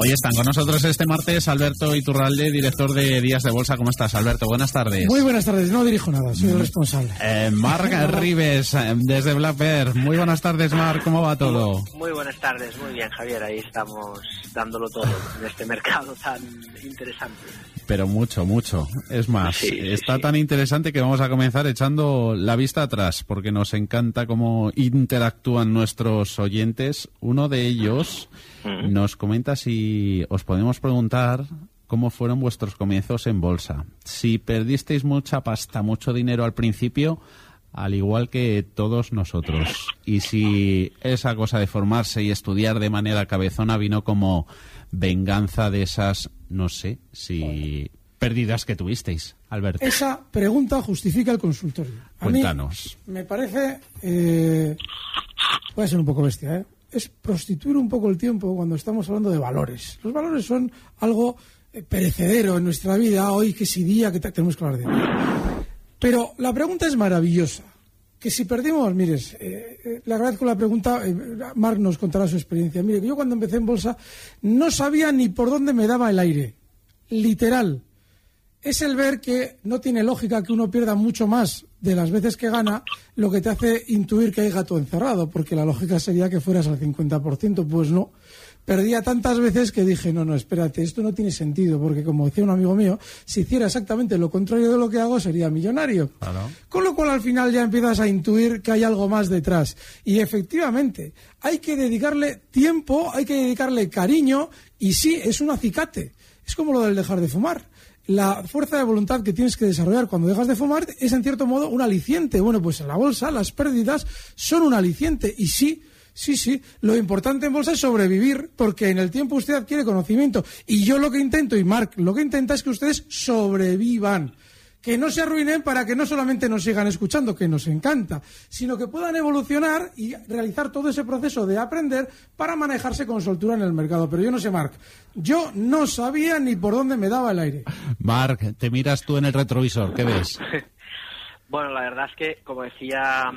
Hoy están con nosotros este martes Alberto Iturralde, director de Días de Bolsa. ¿Cómo estás, Alberto? Buenas tardes. Muy buenas tardes. No dirijo nada, soy el responsable. Eh, Marc Rives, eh, desde Black Bear. Muy buenas tardes, Marc. ¿Cómo va todo? Muy buenas tardes. Muy bien, Javier. Ahí estamos dándolo todo en este mercado tan interesante. Pero mucho, mucho. Es más, está tan interesante que vamos a comenzar echando la vista atrás, porque nos encanta cómo interactúan nuestros oyentes. Uno de ellos nos comenta si os podemos preguntar cómo fueron vuestros comienzos en bolsa. Si perdisteis mucha pasta, mucho dinero al principio, al igual que todos nosotros. Y si esa cosa de formarse y estudiar de manera cabezona vino como venganza de esas, no sé, si pérdidas que tuvisteis, Alberto. Esa pregunta justifica el consultorio. Cuéntanos. me parece, eh, puede ser un poco bestia, ¿eh? Es prostituir un poco el tiempo cuando estamos hablando de valores. Los valores son algo eh, perecedero en nuestra vida, hoy que si día, que tenemos que hablar de. Pero la pregunta es maravillosa. Que si perdimos, mires, eh, eh, le agradezco la pregunta, eh, nos contará su experiencia. Mire, yo cuando empecé en bolsa no sabía ni por dónde me daba el aire. Literal. Es el ver que no tiene lógica que uno pierda mucho más de las veces que gana, lo que te hace intuir que hay gato encerrado, porque la lógica sería que fueras al 50%. Pues no. Perdía tantas veces que dije, no, no, espérate, esto no tiene sentido, porque como decía un amigo mío, si hiciera exactamente lo contrario de lo que hago, sería millonario. Con lo cual al final ya empiezas a intuir que hay algo más detrás. Y efectivamente, hay que dedicarle tiempo, hay que dedicarle cariño, y sí, es un acicate. Es como lo del dejar de fumar la fuerza de voluntad que tienes que desarrollar cuando dejas de fumar es en cierto modo un aliciente. Bueno, pues en la bolsa las pérdidas son un aliciente. Y sí, sí, sí, lo importante en bolsa es sobrevivir porque en el tiempo usted adquiere conocimiento. Y yo lo que intento y Mark lo que intenta es que ustedes sobrevivan que no se arruinen para que no solamente nos sigan escuchando, que nos encanta, sino que puedan evolucionar y realizar todo ese proceso de aprender para manejarse con soltura en el mercado. Pero yo no sé, Marc, yo no sabía ni por dónde me daba el aire. Marc, te miras tú en el retrovisor, ¿qué ves? bueno, la verdad es que, como decía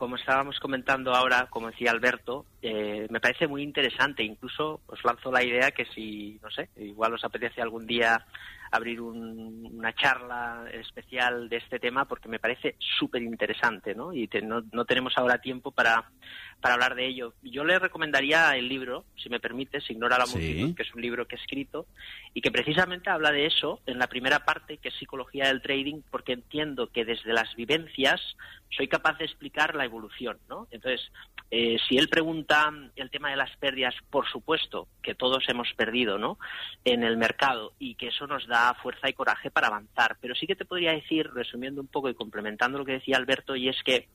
como estábamos comentando ahora, como decía Alberto, eh, me parece muy interesante. Incluso os lanzo la idea que si, no sé, igual os apetece algún día abrir una charla especial de este tema porque me parece súper interesante, ¿no? Y no, no, tenemos ahora tiempo para, para hablar de ello. Yo le recomendaría el libro, si me permite, Se ignora la multitud, que es un libro que he escrito y que precisamente habla de eso en la primera parte, que es psicología del trading, porque entiendo que desde las vivencias soy capaz de explicar la evolución, ¿no? Entonces, eh, si él pregunta el tema de las pérdidas, por supuesto que todos hemos perdido, ¿no? En el mercado y que eso nos da fuerza y coraje para avanzar. Pero sí que te podría decir, resumiendo un poco y complementando lo que decía Alberto, y es que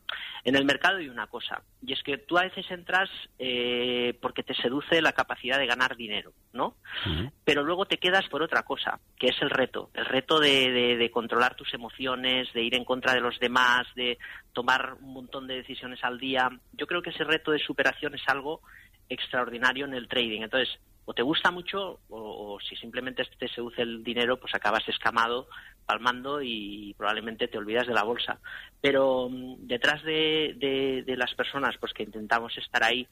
en el mercado hay una cosa, y es que tú a veces entras eh, porque te seduce la capacidad de ganar dinero, ¿no? Pero luego te quedas por otra cosa, que es el reto, el reto de controlar tus emociones, de ir en contra de los demás, de tomar un montón de decisiones al día. Yo creo que ese reto de superación es algo extraordinario en el trading. Entonces, o te gusta mucho o, si simplemente te seduce el dinero, pues acabas escamado, palmando y probablemente te olvidas de la bolsa. Pero mm, detrás de, de, las personas pues que intentamos estar ahí,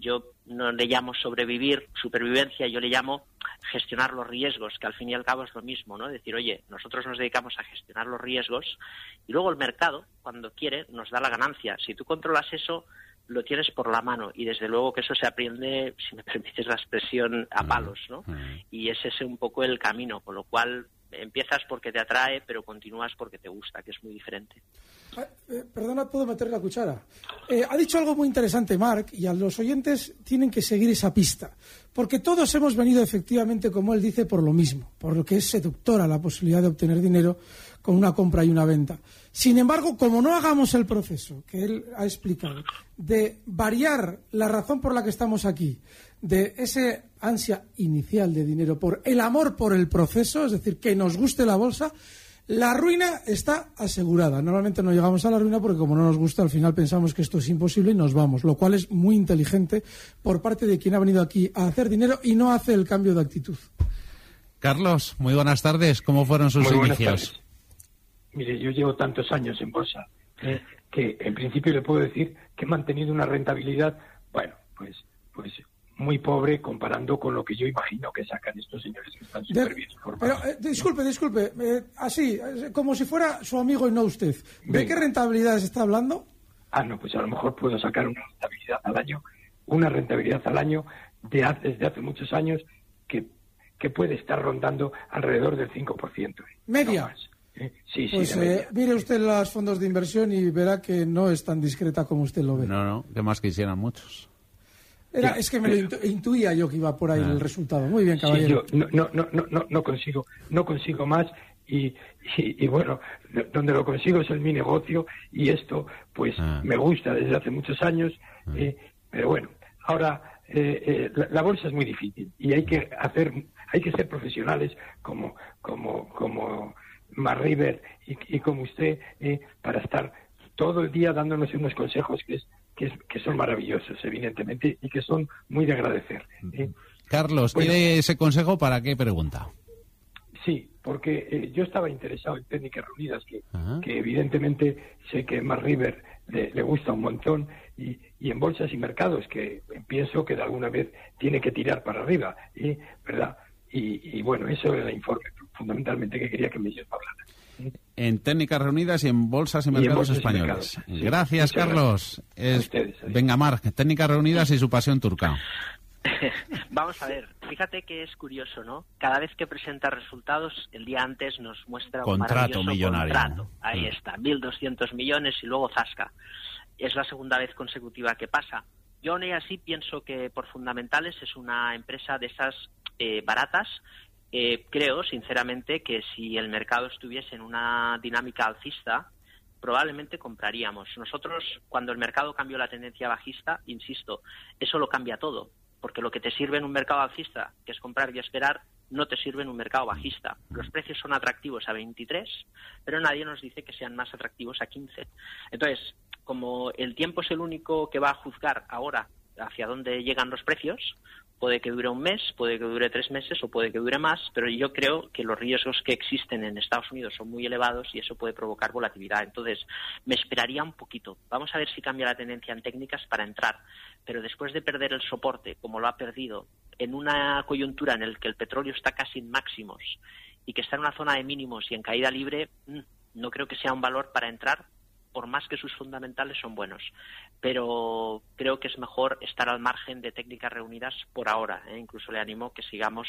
yo no le llamo sobrevivir, supervivencia, yo le llamo gestionar los riesgos, que al fin y al cabo es lo mismo, ¿no? Decir, oye, nosotros nos dedicamos a gestionar los riesgos y luego el mercado, cuando quiere, nos da la ganancia. Si tú controlas eso, lo tienes por la mano y desde luego que eso se aprende, si me permites la expresión, a palos, ¿no? Y es ese un poco el camino, con lo cual empiezas porque te atrae, pero continúas porque te gusta, que es muy diferente. Ah, eh, perdona, ¿puedo meter la cuchara? Eh, ha dicho algo muy interesante, Mark, y a los oyentes tienen que seguir esa pista. Porque todos hemos venido efectivamente, como él dice, por lo mismo, por lo que es seductora la posibilidad de obtener dinero con una compra y una venta. Sin embargo, como no hagamos el proceso que él ha explicado, de variar la razón por la que estamos aquí, de ese ansia inicial de dinero por el amor por el proceso, es decir, que nos guste la bolsa, la ruina está asegurada. Normalmente no llegamos a la ruina porque como no nos gusta, al final pensamos que esto es imposible y nos vamos, lo cual es muy inteligente por parte de quien ha venido aquí a hacer dinero y no hace el cambio de actitud. Carlos, muy buenas tardes. ¿Cómo fueron sus inicios? Mire, yo llevo tantos años en bolsa eh, que en principio le puedo decir que he mantenido una rentabilidad, bueno, pues, pues muy pobre comparando con lo que yo imagino que sacan estos señores que están súper bien Pero, eh, disculpe, disculpe, eh, así, como si fuera su amigo y no usted. ¿De qué rentabilidad se está hablando? Ah, no, pues a lo mejor puedo sacar una rentabilidad al año, una rentabilidad al año de hace, desde hace muchos años que, que puede estar rondando alrededor del 5%. ¿Media? sí, pues eh, mire usted los fondos de inversión y verá que no es tan discreta como usted lo ve. No, no, que más quisieran muchos es que me lo intuía yo que iba por ahí el resultado. Muy bien, caballero. yo no, no, no, no, no consigo, no consigo más y, y, bueno, donde lo consigo es en mi negocio y esto pues ah. me gusta desde hace muchos años, ah. eh, pero bueno, ahora eh, eh, la, bolsa es muy difícil y hay que hacer, hay que ser profesionales como como como Mar River y, y como usted para estar todo el día dándonos unos consejos que es que, son maravillosos, evidentemente, y que son muy de agradecer. ¿eh? Carlos, ¿tiene ese consejo para qué pregunta? Sí, porque eh, yo estaba interesado en técnicas reunidas, que, que evidentemente sé que Mar River le, gusta un montón, y, y, en bolsas y mercados, que pienso que de alguna vez tiene que tirar para arriba, ¿eh? ¿verdad? Y, bueno, eso era el informe fundamentalmente que quería que me hablara en técnicas reunidas y en bolsas y mercados españoles. Gracias, Carlos. Venga, Marc, técnicas reunidas y su pasión turca. Vamos a ver, fíjate que es curioso, ¿no? Cada vez que presenta resultados, el día antes nos muestra un contrato millonario. Contrato. Ahí mm. está, 1.200 millones y luego zasca. Es la segunda vez consecutiva que pasa. Yo aún así pienso que por fundamentales es una empresa de esas eh, baratas eh, creo, sinceramente, que si el mercado estuviese en una dinámica alcista, probablemente compraríamos. Nosotros, cuando el mercado cambió la tendencia bajista, insisto, eso lo cambia todo, porque lo que te sirve en un mercado alcista, que es comprar y esperar, no te sirve en un mercado bajista. Los precios son atractivos a 23, pero nadie nos dice que sean más atractivos a 15. Entonces, como el tiempo es el único que va a juzgar ahora hacia dónde llegan los precios, Puede que dure un mes, puede que dure tres meses o puede que dure más, pero yo creo que los riesgos que existen en Estados Unidos son muy elevados y eso puede provocar volatilidad. Entonces, me esperaría un poquito. Vamos a ver si cambia la tendencia en técnicas para entrar. Pero después de perder el soporte, como lo ha perdido, en una coyuntura en la que el petróleo está casi en máximos y que está en una zona de mínimos y en caída libre, mm, no creo que sea un valor para entrar por más que sus fundamentales son buenos. Pero creo que es mejor estar al margen de técnicas reunidas por ahora. ¿eh? Incluso le animo que sigamos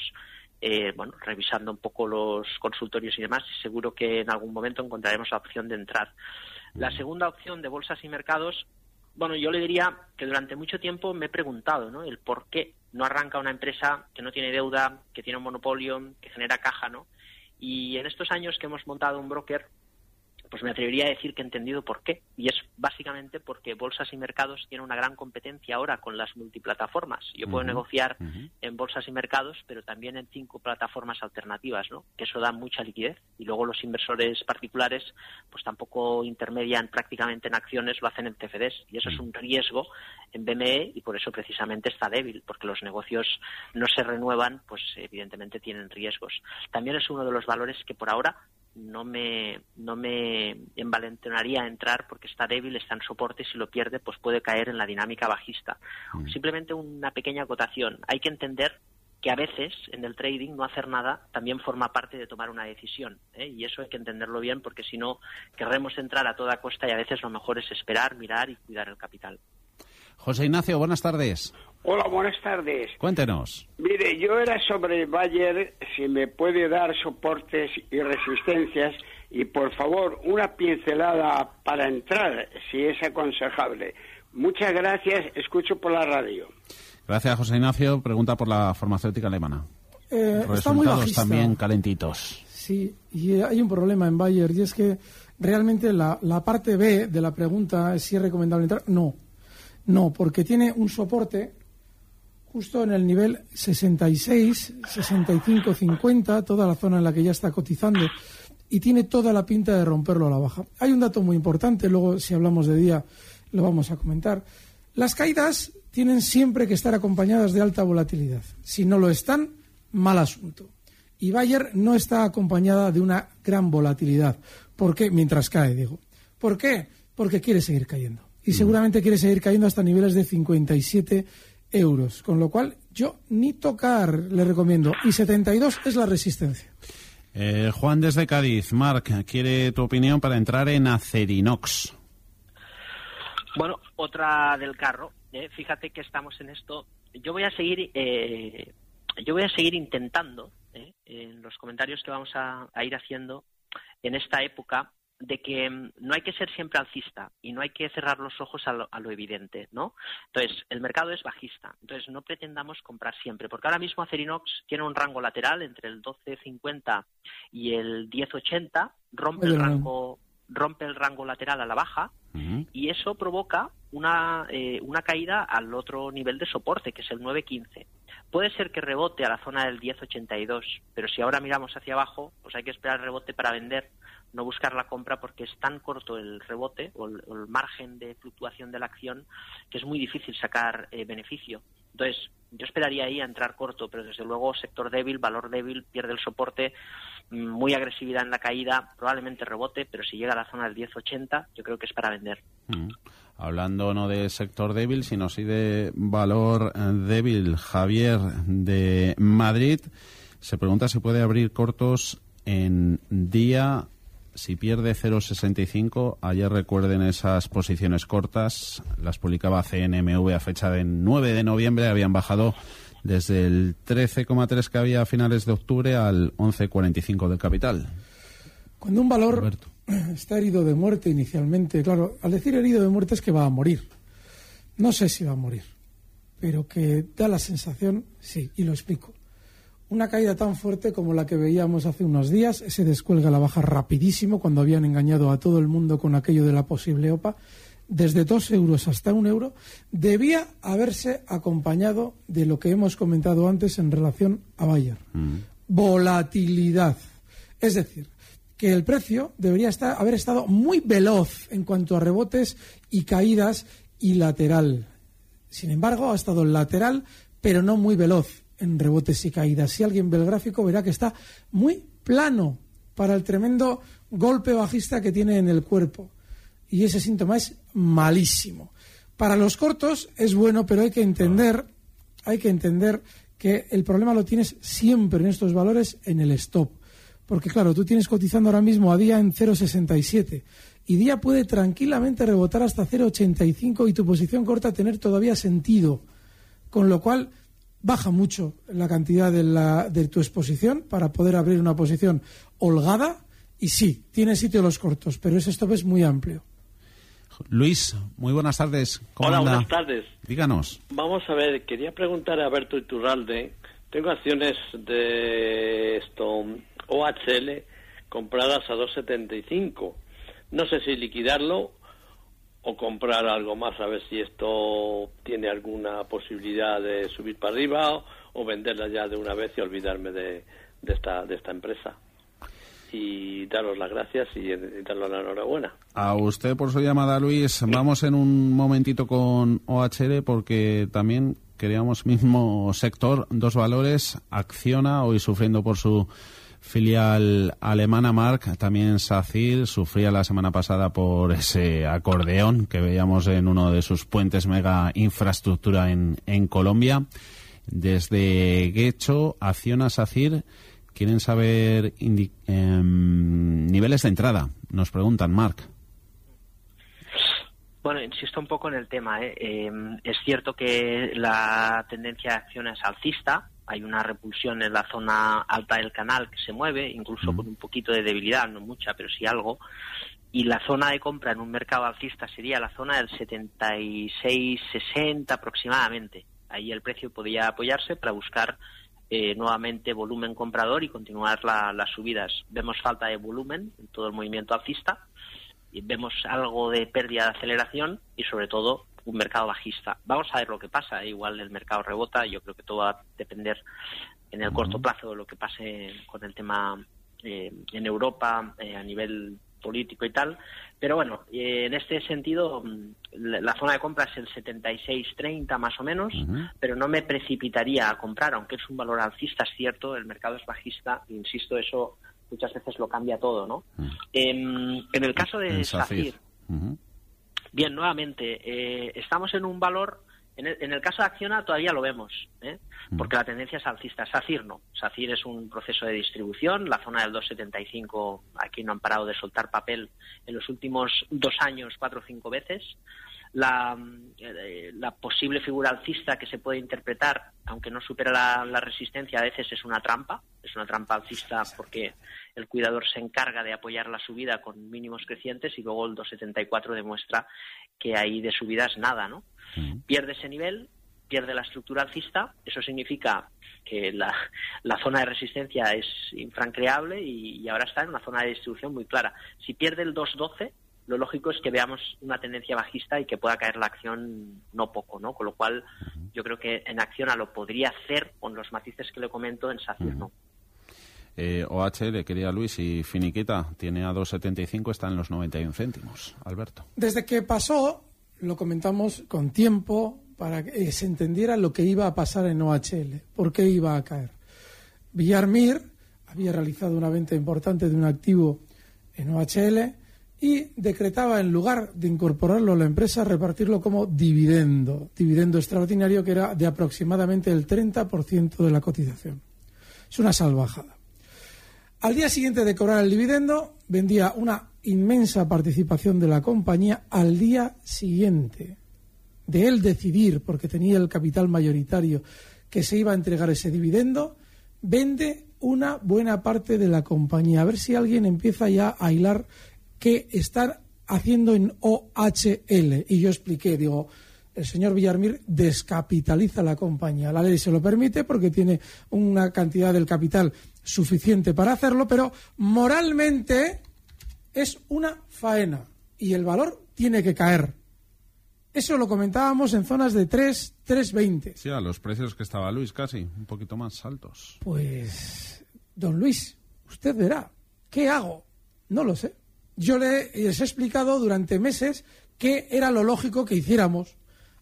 eh, bueno, revisando un poco los consultorios y demás. Y seguro que en algún momento encontraremos la opción de entrar. La segunda opción de bolsas y mercados, bueno, yo le diría que durante mucho tiempo me he preguntado ¿no? el por qué no arranca una empresa que no tiene deuda, que tiene un monopolio, que genera caja, ¿no? Y en estos años que hemos montado un broker, pues me atrevería a decir que he entendido por qué. Y es básicamente porque bolsas y mercados tienen una gran competencia ahora con las multiplataformas. Yo puedo negociar en bolsas y mercados, pero también en cinco plataformas alternativas, ¿no? Que eso da mucha liquidez. Y luego los inversores particulares, pues tampoco intermedian prácticamente en acciones, lo hacen en CFDs. Y eso es un riesgo en BME y por eso precisamente está débil, porque los negocios no se renuevan, pues evidentemente tienen riesgos. También es uno de los valores que por ahora no me, no me envalentonaría a entrar porque está débil, está en soporte, si lo pierde, pues puede caer en la dinámica bajista. Mm. Simplemente una pequeña acotación. Hay que entender que a veces en el trading no hacer nada también forma parte de tomar una decisión. ¿eh? Y eso hay que entenderlo bien porque si no, querremos entrar a toda costa y a veces lo mejor es esperar, mirar y cuidar el capital. José Ignacio, buenas tardes. Hola, buenas tardes. Cuéntenos. Mire, yo era sobre Bayer, si me puede dar soportes y resistencias y por favor una pincelada para entrar, si es aconsejable. Muchas gracias, escucho por la radio. Gracias, José Ignacio. Pregunta por la farmacéutica alemana. Eh, está muy bajista. también calentitos. Sí, y hay un problema en Bayer y es que realmente la, la parte B de la pregunta es si es recomendable entrar. No, no, porque tiene un soporte justo en el nivel 66, 65, 50, toda la zona en la que ya está cotizando y tiene toda la pinta de romperlo a la baja. Hay un dato muy importante, luego si hablamos de día lo vamos a comentar. Las caídas tienen siempre que estar acompañadas de alta volatilidad. Si no lo están, mal asunto. Y Bayer no está acompañada de una gran volatilidad. ¿Por qué? Mientras cae, digo. ¿Por qué? Porque quiere seguir cayendo. Y seguramente quiere seguir cayendo hasta niveles de 57 euros. Con lo cual, yo ni tocar le recomiendo. Y 72 es la resistencia. Eh, Juan desde Cádiz. Marc, quiere tu opinión para entrar en Acerinox. Bueno, otra del carro. Eh, fíjate que estamos en esto. Yo voy a seguir, eh, yo voy a seguir intentando eh, en los comentarios que vamos a, ir haciendo en esta época de que mm, no hay que ser siempre alcista y no hay que cerrar los ojos a lo, evidente, ¿no? Entonces, el mercado es bajista, entonces no pretendamos comprar siempre, porque ahora mismo Acerinox tiene un rango lateral entre el 12.50 y el 10.80, rompe el rango rompe el rango lateral a la baja y eso provoca una, eh, una caída al otro nivel de soporte, que es el 9.15. Puede ser que rebote a la zona del 10.82, pero si ahora miramos hacia abajo, pues hay que esperar el rebote para vender, no buscar la compra porque es tan corto el rebote o el, margen de fluctuación de la acción que es muy difícil sacar eh, beneficio. Entonces, yo esperaría ahí a entrar corto, pero desde luego sector débil, valor débil, pierde el soporte, mm, muy agresividad en la caída, probablemente rebote, pero si llega a la zona del 10.80, yo creo que es para vender. Mm. Hablando no de sector débil, sino sí de valor eh, débil, Javier de Madrid se pregunta si puede abrir cortos en día si pierde 0,65, ayer recuerden esas posiciones cortas, las publicaba CNMV a fecha de 9 de noviembre, habían bajado desde el 13,3 que había a finales de octubre al 11,45 del capital. Cuando un valor está herido de muerte inicialmente, claro, al decir herido de muerte es que va a morir. No sé si va a morir, pero que da la sensación, sí, y lo explico. Una caída tan fuerte como la que veíamos hace unos días, se descuelga la baja rapidísimo cuando habían engañado a todo el mundo con aquello de la posible OPA, desde dos euros hasta un euro, debía haberse acompañado de lo que hemos comentado antes en relación a Bayer. Mm. Volatilidad. Es decir, que el precio debería estar, haber estado muy veloz en cuanto a rebotes y caídas y lateral. Sin embargo, ha estado lateral, pero no muy veloz en rebotes y caídas. Si alguien ve el gráfico verá que está muy plano para el tremendo golpe bajista que tiene en el cuerpo. Y ese síntoma es malísimo. Para los cortos es bueno, pero hay que entender, hay que entender que el problema lo tienes siempre en estos valores en el stop. Porque claro, tú tienes cotizando ahora mismo a día en 0,67 y día puede tranquilamente rebotar hasta 0,85 y tu posición corta tener todavía sentido. Con lo cual, baja mucho la cantidad de, la, de tu exposición para poder abrir una posición holgada y sí, tiene sitio los cortos, pero ese stop es muy amplio. Luis, muy buenas tardes. Hola, buenas tardes. Díganos. Vamos a ver, quería preguntar a Berto Iturralde. Tengo acciones de esto OHL compradas a 2.75. No sé si liquidarlo o comprar algo más a ver si esto tiene alguna posibilidad de subir para arriba o, venderla ya de una vez y olvidarme de, esta, de esta empresa. Y daros las gracias y, daros la enhorabuena. A usted por su llamada, Luis. Vamos en un momentito con OHL porque también queríamos mismo sector, dos valores, acciona hoy sufriendo por su filial alemana Mark, también SACIR, sufría la semana pasada por ese acordeón que veíamos en uno de sus puentes mega infraestructura en, en Colombia. Desde Guecho, Acciona SACIR, quieren saber em, niveles de entrada. Nos preguntan, Mark. Bueno, insisto un poco en el tema. ¿eh? Em, es cierto que la tendencia de acción es alcista, hay una repulsión en la zona alta del canal que se mueve, incluso con un poquito de debilidad, no mucha, pero sí algo. Y la zona de compra en un mercado alcista sería la zona del 76-60 aproximadamente. Ahí el precio podría apoyarse para buscar eh, nuevamente volumen comprador y continuar las subidas. Vemos falta de volumen en todo el movimiento alcista y vemos algo de pérdida de aceleración y sobre todo un mercado bajista. Vamos a ver lo que pasa. Igual el mercado rebota. Yo creo que todo va a depender en el corto plazo de lo que pase con el tema eh, en Europa eh, a nivel político y tal. Pero bueno, eh, en este sentido, mm, la, zona de compra es el 76-30 más o menos, pero no me precipitaría a comprar, aunque es un valor alcista, es cierto, el mercado es bajista, insisto, eso muchas veces lo cambia todo, ¿no? en, en, el caso de SACIR, Bien, nuevamente, eh, estamos en un valor, en el, caso de Acciona todavía lo vemos, ¿eh? porque la tendencia es alcista. SACIR no. SACIR es un proceso de distribución. La zona del 2,75 aquí no han parado de soltar papel en los últimos dos años, cuatro o cinco veces. La, eh, la, posible figura alcista que se puede interpretar, aunque no supera la, la, resistencia, a veces es una trampa. Es una trampa alcista porque el cuidador se encarga de apoyar la subida con mínimos crecientes y luego el 274 demuestra que ahí de subidas nada, ¿no? Pierde ese nivel, pierde la estructura alcista, eso significa que la, zona de resistencia es infrancreable y, ahora está en una zona de distribución muy clara. Si pierde el 212, lo lógico es que veamos una tendencia bajista y que pueda caer la acción no poco, ¿no? Con lo cual, yo creo que en acción a lo podría hacer con los matices que le comento en SACIR, ¿no? Eh, OHL, quería Luis, y Finiquita tiene a 2,75, está en los 91 céntimos. Alberto. Desde que pasó, lo comentamos con tiempo para que se entendiera lo que iba a pasar en OHL, por qué iba a caer. Villarmir había realizado una venta importante de un activo en OHL y decretaba, en lugar de incorporarlo a la empresa, repartirlo como dividendo, dividendo extraordinario que era de aproximadamente el 30% de la cotización. Es una salvajada. Al día siguiente de cobrar el dividendo, vendía una inmensa participación de la compañía al día siguiente de él decidir, porque tenía el capital mayoritario, que se iba a entregar ese dividendo, vende una buena parte de la compañía. A ver si alguien empieza ya a hilar qué están haciendo en OHL. Y yo expliqué, digo, el señor Villarmir descapitaliza la compañía. La ley se lo permite porque tiene una cantidad del capital suficiente para hacerlo, pero moralmente es una faena y el valor tiene que caer. Eso lo comentábamos en zonas de 3, 3,20. Sí, a los precios que estaba Luis casi, un poquito más altos. Pues, don Luis, usted verá, ¿qué hago? No lo sé. Yo les he explicado durante meses qué era lo lógico que hiciéramos.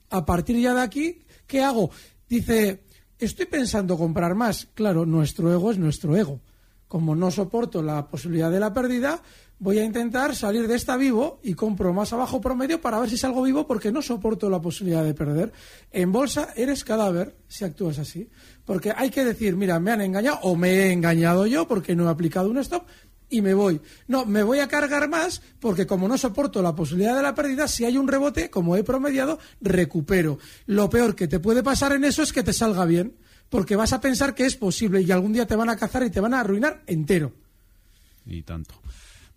A partir ya de aquí, ¿qué hago? Dice, estoy pensando comprar más. Claro, nuestro ego es nuestro ego. Como no soporto la posibilidad de la pérdida, voy a intentar salir de esta vivo y compro más abajo promedio para ver si salgo vivo porque no soporto la posibilidad de perder. En bolsa eres cadáver si actúas así. Porque hay que decir, mira, me han engañado o me he engañado yo porque no he aplicado un stop y me voy. No, me voy a cargar más porque como no soporto la posibilidad de la pérdida, si hay un rebote, como he promediado, recupero. Lo peor que te puede pasar en eso es que te salga bien, porque vas a pensar que es posible y algún día te van a cazar y te van a arruinar entero. Y tanto.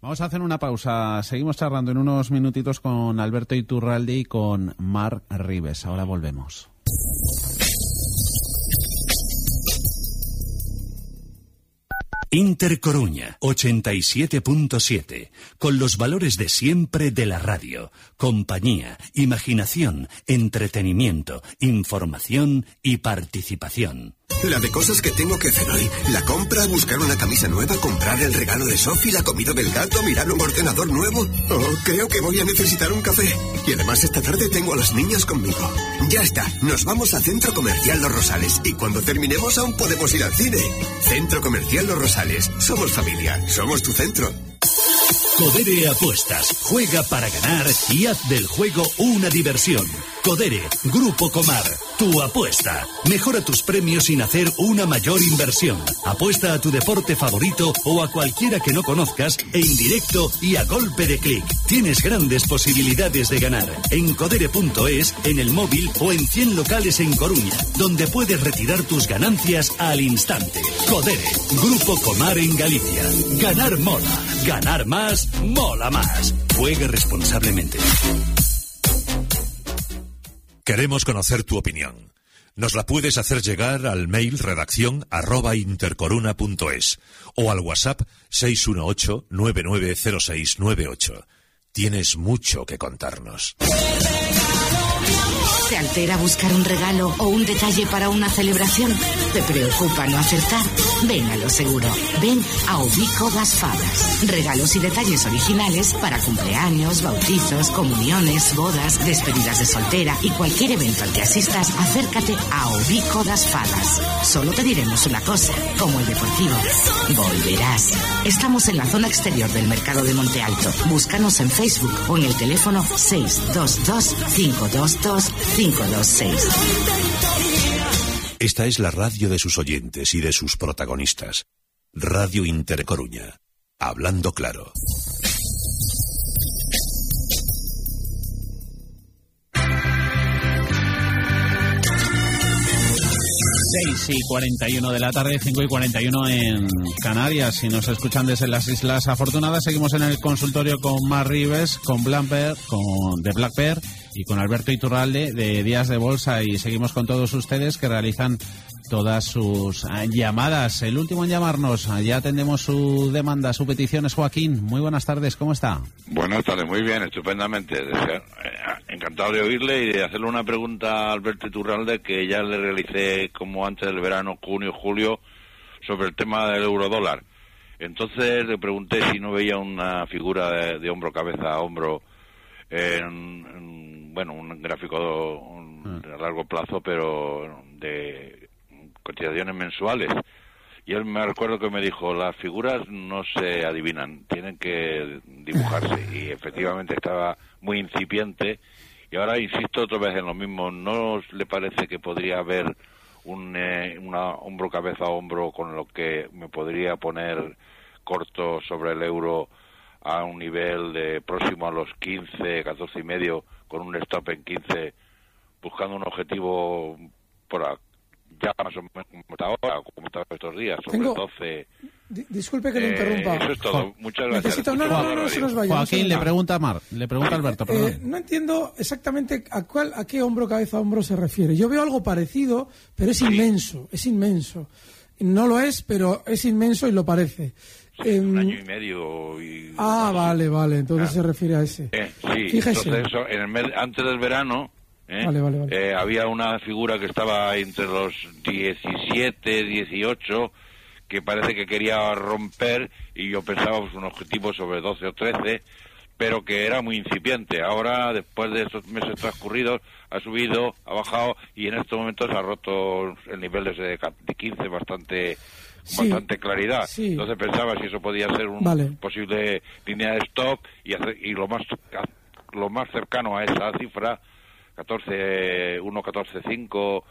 Vamos a hacer una pausa. Seguimos charlando en unos minutitos con Alberto Iturralde y con Mar Rives. Ahora volvemos. Intercoruña 87.7, con los valores de siempre de la radio, compañía, imaginación, entretenimiento, información y participación. La de cosas que tengo que hacer hoy. La compra, buscar una camisa nueva, comprar el regalo de Sophie, la comida del gato, mirar un ordenador nuevo. Oh, creo que voy a necesitar un café. Y además esta tarde tengo a las niñas conmigo. Ya está, nos vamos al Centro Comercial Los Rosales y cuando terminemos aún podemos ir al cine. Centro Comercial Los Rosales. Somos familia, somos tu centro. Codere Apuestas. Juega para ganar y haz del juego una diversión. Codere, Grupo Comar, tu apuesta. Mejora tus premios sin hacer una mayor inversión. Apuesta a tu deporte favorito o a cualquiera que no conozcas en directo y a golpe de clic. Tienes grandes posibilidades de ganar en codere.es, en el móvil o en 100 locales en Coruña, donde puedes retirar tus ganancias al instante. Codere, Grupo Comar en Galicia. Ganar mola. Ganar más, mola más. Juegue responsablemente. Queremos conocer tu opinión. Nos la puedes hacer llegar al mail redacción intercoruna.es o al WhatsApp 618-990698. Tienes mucho que contarnos. ¿Te altera buscar un regalo o un detalle para una celebración? ¿Te preocupa no acertar? Ven a lo seguro. Ven a Ubico Das Fadas. Regalos y detalles originales para cumpleaños, bautizos, comuniones, bodas, despedidas de soltera y cualquier evento al que asistas, acércate a Ubico Das Fadas. Solo te diremos una cosa, como el deportivo. Volverás. Estamos en la zona exterior del mercado de Monte Alto. Búscanos en Facebook o en el teléfono 622 522 526. Esta es la radio de sus oyentes y de sus protagonistas. Radio Intercoruña. Hablando claro. 6 y 41 de la tarde, 5 y 41 en Canarias. Si nos escuchan desde las Islas Afortunadas, seguimos en el consultorio con Mar Rives, con Blamper, con de Black Bear y con Alberto Iturralde de Días de Bolsa. Y seguimos con todos ustedes que realizan todas sus llamadas. El último en llamarnos, ya atendemos su demanda, su petición es Joaquín. Muy buenas tardes, ¿cómo está? Buenas tardes, muy bien, estupendamente. Encantado de oírle y de hacerle una pregunta a Alberto Iturralde que ya le realicé como antes del verano, junio, julio, sobre el tema del eurodólar. Entonces le pregunté si no veía una figura de, hombro, cabeza a hombro en, bueno, un gráfico a ah. largo plazo, pero de cotizaciones mensuales. Y él me recuerdo que me dijo, las figuras no se adivinan, tienen que dibujarse. Y efectivamente estaba muy incipiente. Y ahora insisto otra vez en lo mismo, ¿no le parece que podría haber un eh, una hombro cabeza a hombro con lo que me podría poner corto sobre el euro a un nivel de próximo a los 15, 14 y medio, con un stop en 15, buscando un objetivo por, ya más o menos como está ahora, como está estos días, sobre Tengo... 12. Disculpe que le interrumpa. eso es todo. Muchas gracias. Necesito... No, no, no, se nos vaya. Joaquín, le pregunta a Mar, le pregunta a Alberto, perdón. Eh, no entiendo exactamente a cuál, a qué hombro, cabeza, hombro se refiere. Yo veo algo parecido, pero es inmenso, es inmenso. No lo es, pero es inmenso y lo parece. Sí, un año y medio. Y... Ah, vale, vale, entonces se refiere a ese. Eh, sí, Fíjese. entonces eso, en el mes, antes del verano ¿eh? Eh, había una figura que estaba entre los 17, 18, que parece que quería romper y yo pensaba pues, un objetivo sobre 12 o 13, pero que era muy incipiente. Ahora, después de esos meses transcurridos, ha subido, ha bajado y en estos momentos ha roto el nivel de, 15 bastante bastante claridad. Entonces pensaba si eso podía ser un posible línea de stop y, y lo más lo más cercano a esa cifra 14, 1.14.5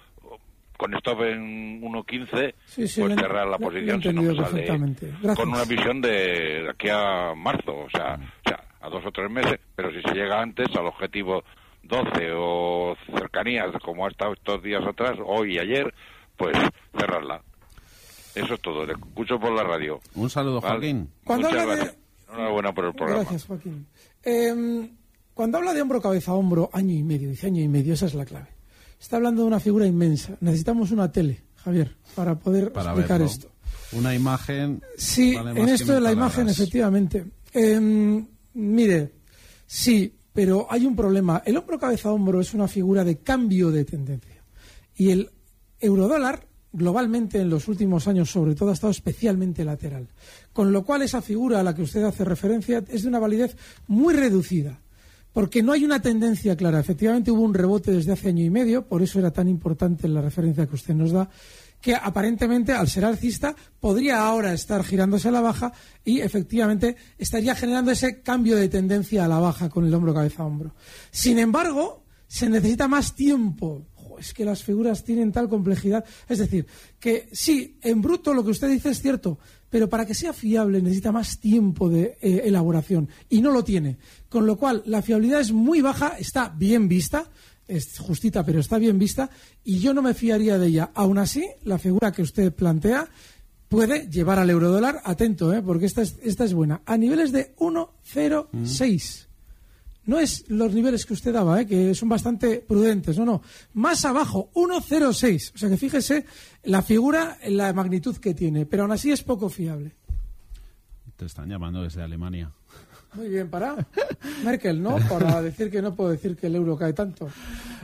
con stop en 1.15, pues cerrar la posición con una visión de, aquí a marzo, o sea, o sea, a dos o tres meses, pero si se llega antes al objetivo 12 o cercanías como ha estado estos días atrás, hoy y ayer, pues cerrarla. Eso es todo. Le escucho por la radio. Un saludo, Joaquín. Muchas gracias. Enhorabuena por el programa. Gracias, Joaquín. Eh, cuando habla de hombro, cabeza, hombro, año y medio, dice año y medio, esa es la clave. Está hablando de una figura inmensa. Necesitamos una tele, Javier, para poder explicar esto. Una imagen. Sí, en esto de la imagen, efectivamente. Em, mire, sí, pero hay un problema. El hombro, cabeza, hombro es una figura de cambio de tendencia. Y el eurodólar, globalmente en los últimos años, sobre todo, ha estado especialmente lateral. Con lo cual, esa figura a la que usted hace referencia es de una validez muy reducida porque no hay una tendencia clara. Efectivamente hubo un rebote desde hace año y medio, por eso era tan importante la referencia que usted nos da, que aparentemente al ser alcista podría ahora estar girándose a la baja y efectivamente estaría generando ese cambio de tendencia a la baja con el hombro cabeza a hombro. Sin embargo, se necesita más tiempo. es que las figuras tienen tal complejidad. Es decir, que sí, en bruto lo que usted dice es cierto, pero para que sea fiable necesita más tiempo de eh, elaboración y no lo tiene. Con lo cual, la fiabilidad es muy baja, está bien vista, es justita, pero está bien vista, y yo no me fiaría de ella. Aún así, la figura que usted plantea puede llevar al eurodólar, atento, ¿eh? porque esta es, esta es buena, a niveles de 1,06. No es los niveles que usted daba, ¿eh? que son bastante prudentes, no, no. Más abajo, 1,06. O sea que fíjese la figura, la magnitud que tiene, pero aún así es poco fiable. Te están llamando desde Alemania. Muy bien, para Merkel, ¿no? Para decir que no puedo decir que el euro cae tanto.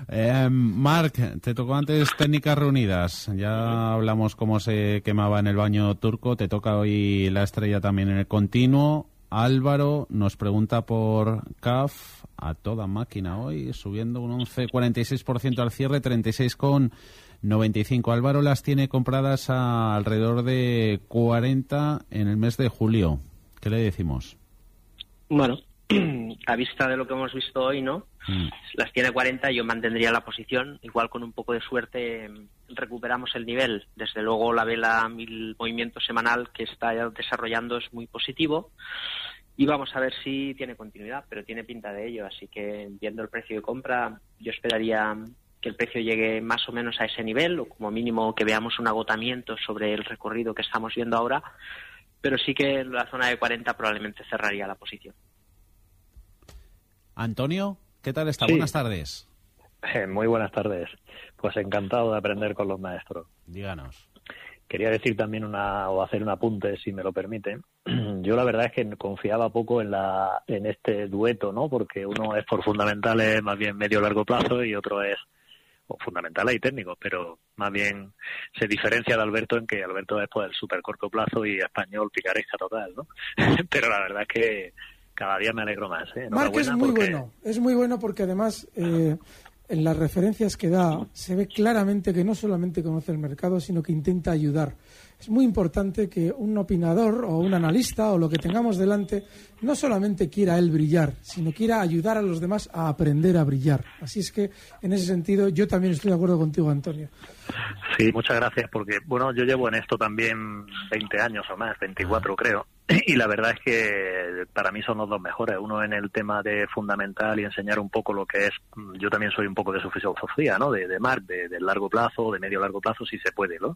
Eh, Marc, te tocó antes técnicas reunidas. Ya hablamos cómo se quemaba en el baño turco. Te toca hoy la estrella también en el continuo. Álvaro nos pregunta por CAF a toda máquina hoy, subiendo un 11,46% al cierre, 36,95. Álvaro las tiene compradas a alrededor de 40 en el mes de julio. ¿Qué le decimos? Bueno, a vista de lo que hemos visto hoy, ¿no? Mm. Las tiene 40, yo mantendría la posición. Igual con un poco de suerte recuperamos el nivel. Desde luego la vela, el movimiento semanal que está desarrollando es muy positivo. Y vamos a ver si tiene continuidad, pero tiene pinta de ello. Así que viendo el precio de compra, yo esperaría que el precio llegue más o menos a ese nivel, o como mínimo que veamos un agotamiento sobre el recorrido que estamos viendo ahora pero sí que en la zona de 40 probablemente cerraría la posición. Antonio, ¿qué tal está? Buenas tardes. Eh, muy buenas tardes. Pues encantado de aprender con los maestros. Díganos. Quería decir también una o hacer un apunte, si me lo permite. Yo la verdad es que confiaba poco en la en este dueto, ¿no? Porque uno es por fundamentales más bien medio largo plazo y otro es o fundamentales y técnicos, pero más bien se diferencia de Alberto en que Alberto es pues el súper corto plazo y español picaresca total, ¿no? pero la verdad es que cada día me alegro más. ¿eh? Marc es muy bueno, es muy bueno porque además eh, en las referencias que da se ve claramente que no solamente conoce el mercado, sino que intenta ayudar es muy importante que un opinador o un analista o lo que tengamos delante no solamente quiera él brillar, sino quiera ayudar a los demás a aprender a brillar. Así es que, en ese sentido, yo también estoy de acuerdo contigo, Antonio. Sí, muchas gracias, porque, bueno, yo llevo en esto también 20 años o más, 24 creo, y la verdad es que para mí son los dos mejores. Uno en el tema de fundamental y enseñar un poco lo que es. Yo también soy un poco de su filosofía, ¿no? De, de mar, de, de, largo plazo, de medio largo plazo, si se puede, ¿no?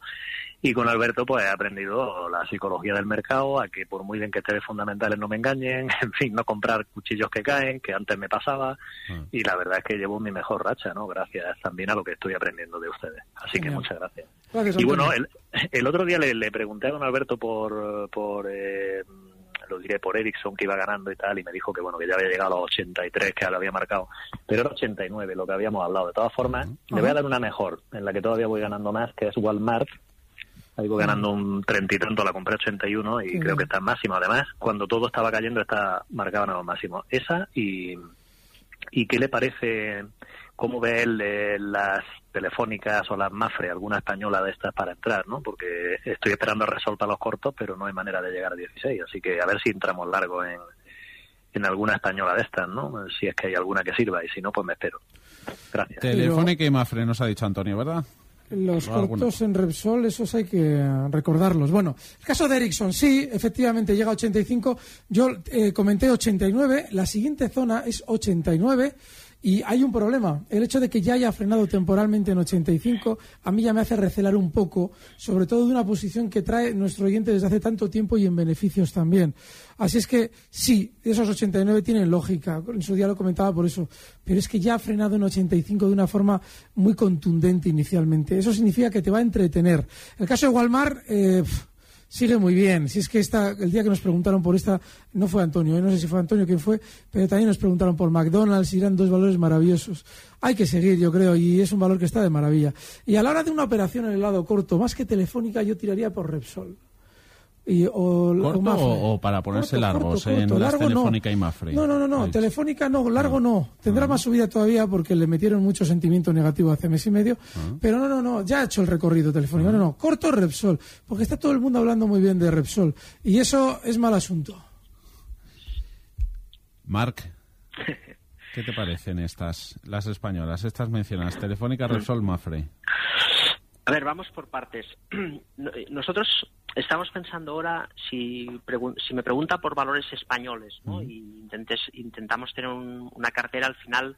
Y con Alberto, pues he aprendido la psicología del mercado, a que por muy bien que esté de fundamentales no me engañen, en fin, no comprar cuchillos que caen, que antes me pasaba. Ah. Y la verdad es que llevo mi mejor racha, ¿no? Gracias también a lo que estoy aprendiendo de ustedes. Así que muchas gracias. Y bueno, el, el, otro día le, le, pregunté a don Alberto por. por eh, lo diré por Ericsson que iba ganando y tal, y me dijo que bueno, que ya había llegado a los 83 que lo había marcado, pero era 89 lo que habíamos hablado. De todas formas, le voy a dar una mejor, en la que todavía voy ganando más, que es Walmart. Ahí voy ganando un 30 y tanto, la compré 81 y creo que está en máximo. Además, cuando todo estaba cayendo, está marcada en los máximos. Esa y, y ¿qué le parece, cómo ve él eh, las telefónicas o las Mafre, alguna española de estas para entrar, ¿no? Porque estoy esperando a resolver los cortos, pero no hay manera de llegar a 16, así que a ver si entramos largo en, en alguna española de estas, ¿no? Si es que hay alguna que sirva y si no, pues me espero. Gracias. Telefónica y Mafre nos ha dicho Antonio, ¿verdad? Los cortos en Repsol, esos hay que recordarlos. Bueno, el caso de Ericsson, sí, efectivamente llega a 85. Yo eh, comenté 89, la siguiente zona es 89 y hay un problema. El hecho de que ya haya frenado temporalmente en 85 a mí ya me hace recelar un poco, sobre todo de una posición que trae nuestro oyente desde hace tanto tiempo y en beneficios también. Así es que sí, esos 89 tienen lógica. En su día lo comentaba por eso. Pero es que ya ha frenado en 85 de una forma muy contundente inicialmente. Eso significa que te va a entretener. El caso de Walmart. Eh, sigue muy bien. Si es que esta, el día que nos preguntaron por esta, no fue Antonio, ¿eh? no sé si fue Antonio quien fue, pero también nos preguntaron por McDonald's y eran dos valores maravillosos. Hay que seguir, yo creo, y es un valor que está de maravilla. Y a la hora de una operación en el lado corto, más que telefónica, yo tiraría por Repsol. Y, o, ¿Corto o, para ponerse largos en Telefónica no. y Mafre? No, no, no, no. Telefónica no, largo no. Tendrá más subida todavía porque le metieron mucho sentimiento negativo hace mes y medio. Pero no, no, no. Ya ha hecho el recorrido telefónico. No, no. Corto Repsol. Porque está todo el mundo hablando muy bien de Repsol. Y eso es mal asunto. Marc. ¿Qué te parecen estas, las españolas, estas mencionadas, Telefónica, Repsol, Mafre? A ver, vamos por partes. Nosotros estamos pensando ahora, si, si me pregunta por valores españoles, ¿no? y intentamos tener una cartera, al final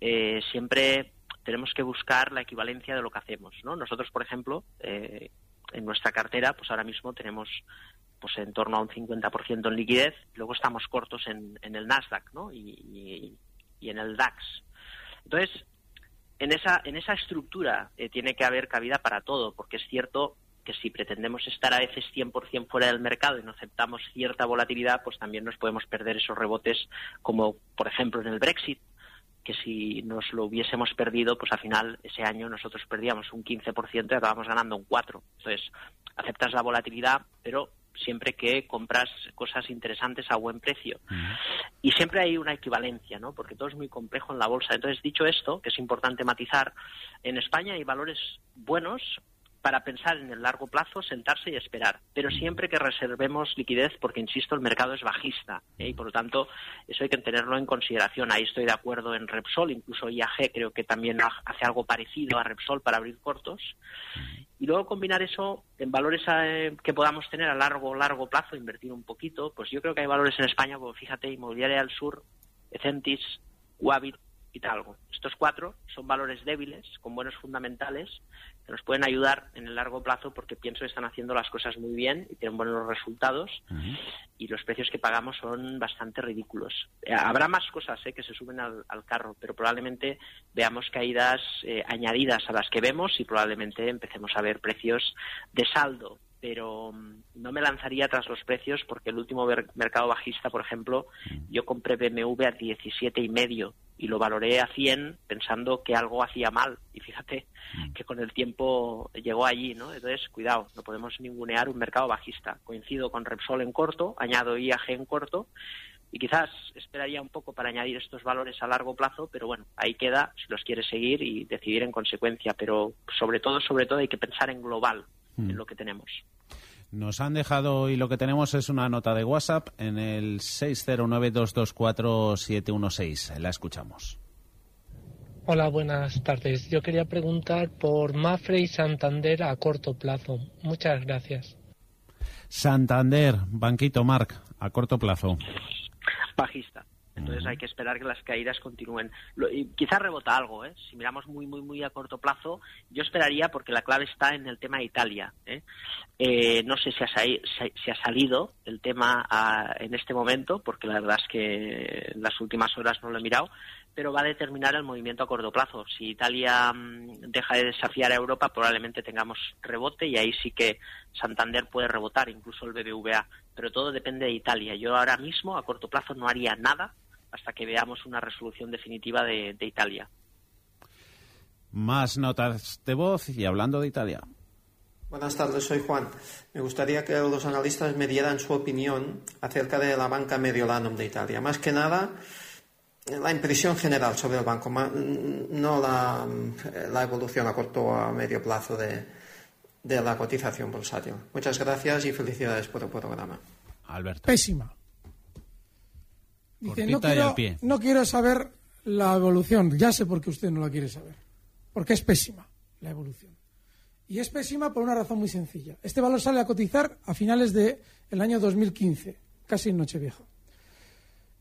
eh, siempre tenemos que buscar la equivalencia de lo que hacemos. ¿no? Nosotros, por ejemplo, eh, en nuestra cartera, pues ahora mismo tenemos pues en torno a un 50% en liquidez, luego estamos cortos en, el Nasdaq ¿no? y, y en el DAX. Entonces, en esa, en esa estructura eh, tiene que haber cabida para todo, porque es cierto que si pretendemos estar a veces 100% fuera del mercado y no aceptamos cierta volatilidad, pues también nos podemos perder esos rebotes, como por ejemplo en el Brexit, que si nos lo hubiésemos perdido, pues al final ese año nosotros perdíamos un 15% y acabamos ganando un 4%. Entonces, aceptas la volatilidad, pero siempre que compras cosas interesantes a buen precio. Y siempre hay una equivalencia, ¿no? Porque todo es muy complejo en la bolsa. Entonces, dicho esto, que es importante matizar, en España hay valores buenos para pensar en el largo plazo, sentarse y esperar, pero siempre que reservemos liquidez, porque insisto, el mercado es bajista ¿eh? y por lo tanto eso hay que tenerlo en consideración. Ahí estoy de acuerdo en Repsol, incluso IAG creo que también hace algo parecido a Repsol para abrir cortos y luego combinar eso en valores eh, que podamos tener a largo largo plazo, invertir un poquito, pues yo creo que hay valores en España, como fíjate, Inmobiliaria del Sur, Ecentis, Wavit y Talgo. Estos cuatro son valores débiles, con buenos fundamentales, que nos pueden ayudar en el largo plazo porque pienso que están haciendo las cosas muy bien y tienen buenos resultados y los precios que pagamos son bastante ridículos. Eh, habrá más cosas eh, que se suben al, carro, pero probablemente veamos caídas eh, añadidas a las que vemos y probablemente empecemos a ver precios de saldo pero mm, no me lanzaría tras los precios porque el último mercado bajista, por ejemplo, yo compré BMW a 17 y medio y lo valoré a 100 pensando que algo hacía mal. Y fíjate que con el tiempo llegó allí, ¿no? Entonces, cuidado, no podemos ningunear un mercado bajista. Coincido con Repsol en corto, añado IAG en corto y quizás esperaría un poco para añadir estos valores a largo plazo, pero bueno, ahí queda si los quieres seguir y decidir en consecuencia, pero sobre todo, sobre todo hay que pensar en global, en mm. lo que tenemos. Nos han dejado y lo que tenemos es una nota de WhatsApp en el 609224716. La escuchamos. Hola, buenas tardes. Yo quería preguntar por Mafre y Santander a corto plazo. Muchas gracias. Santander, Banquito Marc, a corto plazo. Bajista. Entonces hay que esperar que las caídas continúen. y quizás rebota algo, ¿eh? Si miramos muy, muy, muy a corto plazo, yo esperaría, porque la clave está en el tema de Italia. ¿eh? Eh, no sé si ha, ha salido el tema en este momento, porque la verdad es que en las últimas horas no lo he mirado, pero va a determinar el movimiento a corto plazo. Si Italia mm, deja de desafiar a Europa, probablemente tengamos rebote y ahí sí que Santander puede rebotar, incluso el BBVA. Pero todo depende de Italia. Yo ahora mismo, a corto plazo, no haría nada hasta que veamos una resolución definitiva de, Italia. Más notas de voz y hablando de Italia. Buenas tardes, soy Juan. Me gustaría que los analistas me dieran su opinión acerca de la banca Mediolanum de Italia. Más que nada, la impresión general sobre el banco, no la, la evolución a corto o a medio plazo de, de, la cotización bursátil. Muchas gracias y felicidades por el programa. Alberto. Pésima no quiero, saber la evolución. Ya sé por qué usted no la quiere saber. Porque es pésima la evolución. Y es pésima por una razón muy sencilla. Este valor sale a cotizar a finales del el año 2015, casi en Nochevieja.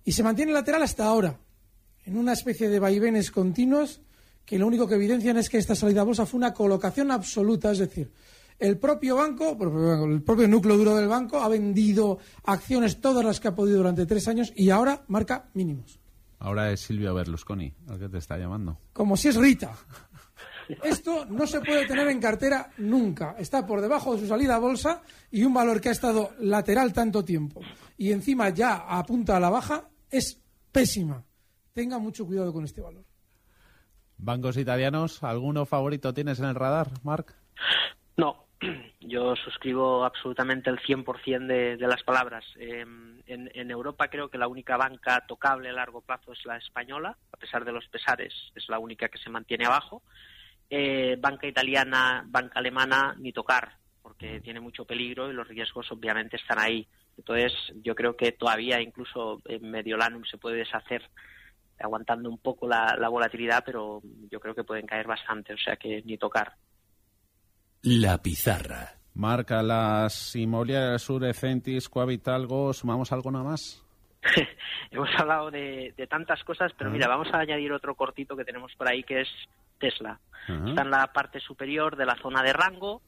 Y se mantiene lateral hasta ahora, en una especie de vaivenes continuos que lo único que evidencian es que esta salida a bolsa fue una colocación absoluta, es decir, el propio banco, el propio núcleo duro del banco, ha vendido acciones todas las que ha podido durante tres años y ahora marca mínimos. Ahora es Silvio Berlusconi el que te está llamando. Como si es Rita. Esto no se puede tener en cartera nunca. Está por debajo de su salida a bolsa y un valor que ha estado lateral tanto tiempo y encima ya apunta a la baja es pésima. Tenga mucho cuidado con este valor. Bancos italianos, ¿alguno favorito tienes en el radar, Marc? No, yo suscribo absolutamente el 100% de, de las palabras. Em, en, Europa creo que la única banca tocable a largo plazo es la española, a pesar de los pesares, es la única que se mantiene abajo. Eh, banca italiana, banca alemana, ni tocar, porque tiene mucho peligro y los riesgos obviamente están ahí. Entonces, yo creo que todavía incluso en Mediolanum se puede deshacer aguantando un poco la, la volatilidad, pero yo creo que pueden caer bastante, o sea que ni tocar. La pizarra. Marca las inmobiliarias Surecentis, Coavitalgo, ¿sumamos algo nada más? Hemos hablado de, tantas cosas, pero mira, vamos a añadir otro cortito que tenemos por ahí que es Tesla. Está en la parte superior de la zona de rango,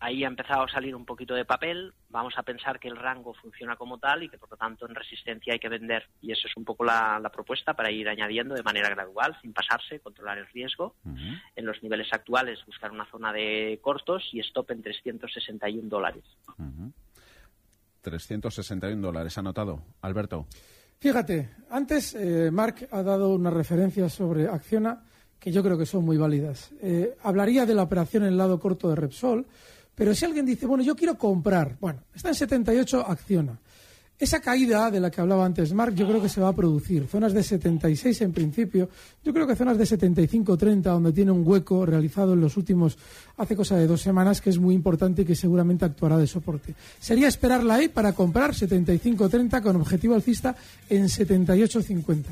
ahí ha empezado a salir un poquito de papel. Vamos a pensar que el rango funciona como tal y que por lo tanto en resistencia hay que vender. Y eso es un poco la, propuesta para ir añadiendo de manera gradual, sin pasarse, controlar el riesgo. En los niveles actuales buscar una zona de cortos y stop en 361 dólares. 361 dólares, anotado. Alberto. Fíjate, antes eh, Mark ha dado una referencia sobre Acciona que yo creo que son muy válidas. Eh, hablaría de la operación en el lado corto de Repsol, pero si alguien dice, bueno, yo quiero comprar, bueno, está en 78, acciona. Esa caída de la que hablaba antes Mark, yo creo que se va a producir. Zonas de 76 en principio, yo creo que zonas de 75-30, donde tiene un hueco realizado en los últimos, hace cosa de dos semanas, que es muy importante y que seguramente actuará de soporte. Sería esperarla ahí para comprar 75-30 con objetivo alcista en 78-50.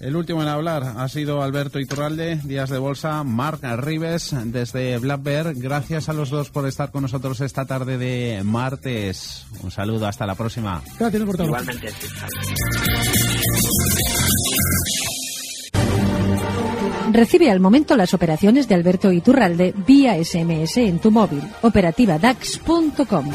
El último en hablar ha sido Alberto Iturralde, Días de Bolsa, Marc Rives desde Black Gracias a los dos por estar con nosotros esta tarde de martes. Un saludo, hasta la próxima. Gracias por Igualmente. Recibe al momento las operaciones de Alberto Iturralde vía SMS en tu móvil. Operativa DAX.com.